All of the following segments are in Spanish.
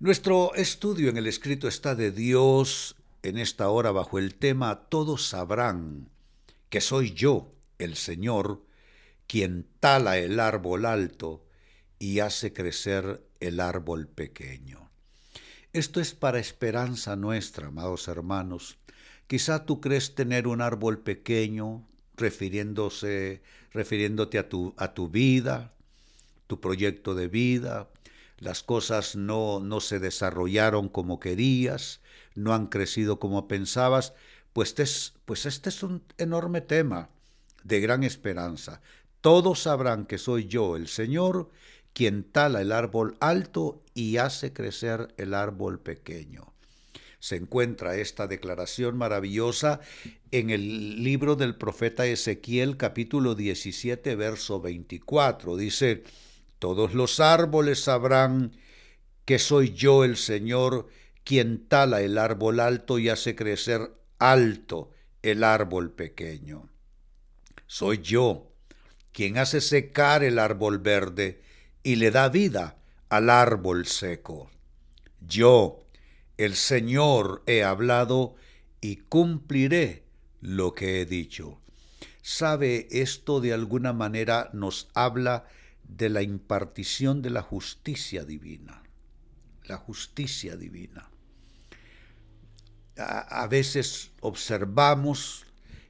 Nuestro estudio en el escrito está de Dios en esta hora bajo el tema Todos sabrán que soy yo, el Señor, quien tala el árbol alto y hace crecer el árbol pequeño. Esto es para esperanza nuestra, amados hermanos. Quizá tú crees tener un árbol pequeño, refiriéndose, refiriéndote a tu, a tu vida, tu proyecto de vida, las cosas no, no se desarrollaron como querías, no han crecido como pensabas, pues, pues este es un enorme tema de gran esperanza. Todos sabrán que soy yo, el Señor, quien tala el árbol alto y hace crecer el árbol pequeño. Se encuentra esta declaración maravillosa en el libro del profeta Ezequiel capítulo 17 verso 24. Dice, todos los árboles sabrán que soy yo el Señor quien tala el árbol alto y hace crecer alto el árbol pequeño. Soy yo quien hace secar el árbol verde y le da vida al árbol seco. Yo, el Señor, he hablado y cumpliré lo que he dicho. ¿Sabe esto de alguna manera nos habla de la impartición de la justicia divina. La justicia divina. A, veces observamos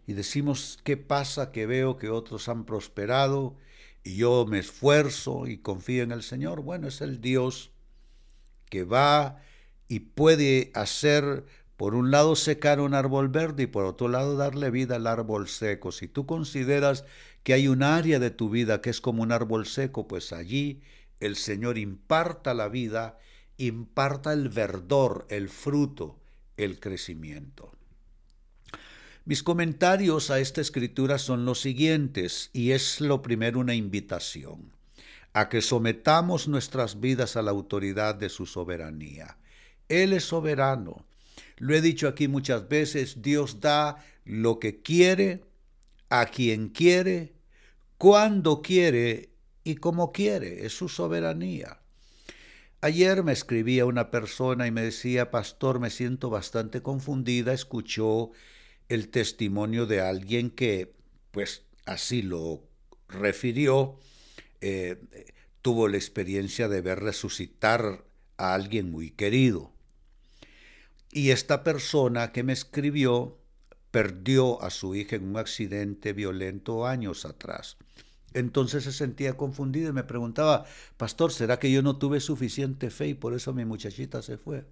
y decimos, ¿qué pasa que veo que otros han prosperado y yo me esfuerzo y confío en el Señor? Bueno, es el Dios que va y puede hacer, por un lado, secar un árbol verde y por otro lado, darle vida al árbol seco. Si tú consideras que hay un área de tu vida que es como un árbol seco, pues allí el Señor imparta la vida, imparta el verdor, el fruto, el crecimiento. Mis comentarios a esta escritura son los siguientes, y es lo primero una invitación, a que sometamos nuestras vidas a la autoridad de su soberanía. Él es soberano. Lo he dicho aquí muchas veces, Dios da lo que quiere a quien quiere, cuando quiere y como quiere, es su soberanía. Ayer me escribía una persona y me decía, pastor, me siento bastante confundida, escuchó el testimonio de alguien que, pues así lo refirió, eh, tuvo la experiencia de ver resucitar a alguien muy querido. Y esta persona que me escribió perdió a su hija en un accidente violento años atrás. Entonces se sentía confundido y me preguntaba, Pastor, ¿será que yo no tuve suficiente fe y por eso mi muchachita se fue?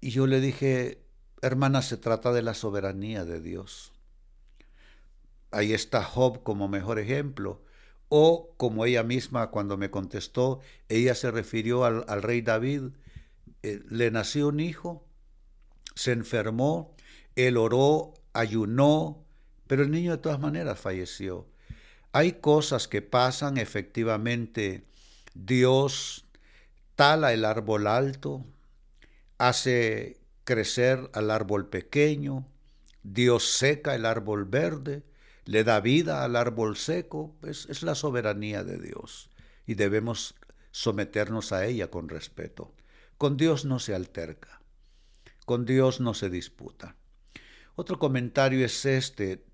Y yo le dije, hermana, se trata de la soberanía de Dios. Ahí está Job como mejor ejemplo. O como ella misma cuando me contestó, ella se refirió al, rey David, eh, le nació un hijo, se enfermó, él oró, ayunó, pero el niño de todas maneras falleció. Hay cosas que pasan efectivamente. Dios tala el árbol alto, hace crecer al árbol pequeño, Dios seca el árbol verde, le da vida al árbol seco, es, es la soberanía de Dios y debemos someternos a ella con respeto. Con Dios no se alterca, con Dios no se disputa. Otro comentario es este.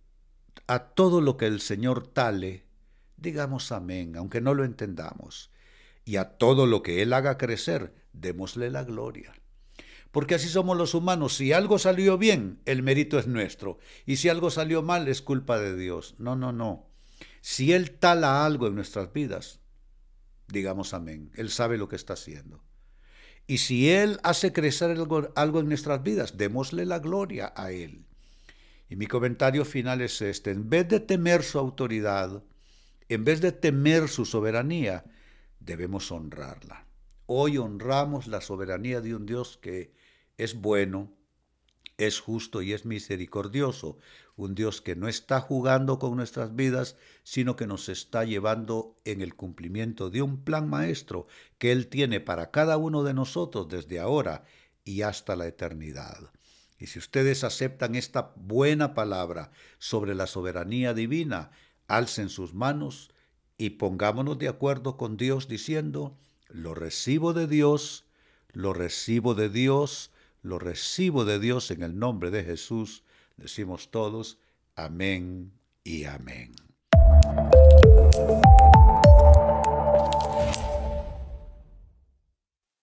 A todo lo que el Señor tale, digamos amén, aunque no lo entendamos. Y a todo lo que Él haga crecer, démosle la gloria. Porque así somos los humanos. Si algo salió bien, el mérito es nuestro. Y si algo salió mal, es culpa de Dios. No, no, no. Si Él tala algo en nuestras vidas, digamos amén. Él sabe lo que está haciendo. Y si Él hace crecer algo, algo en nuestras vidas, démosle la gloria a Él. Y mi comentario final es este, en vez de temer su autoridad, en vez de temer su soberanía, debemos honrarla. Hoy honramos la soberanía de un Dios que es bueno, es justo y es misericordioso, un Dios que no está jugando con nuestras vidas, sino que nos está llevando en el cumplimiento de un plan maestro que Él tiene para cada uno de nosotros desde ahora y hasta la eternidad. Y si ustedes aceptan esta buena palabra sobre la soberanía divina, alcen sus manos y pongámonos de acuerdo con Dios diciendo, lo recibo de Dios, lo recibo de Dios, lo recibo de Dios en el nombre de Jesús. Decimos todos, amén y amén.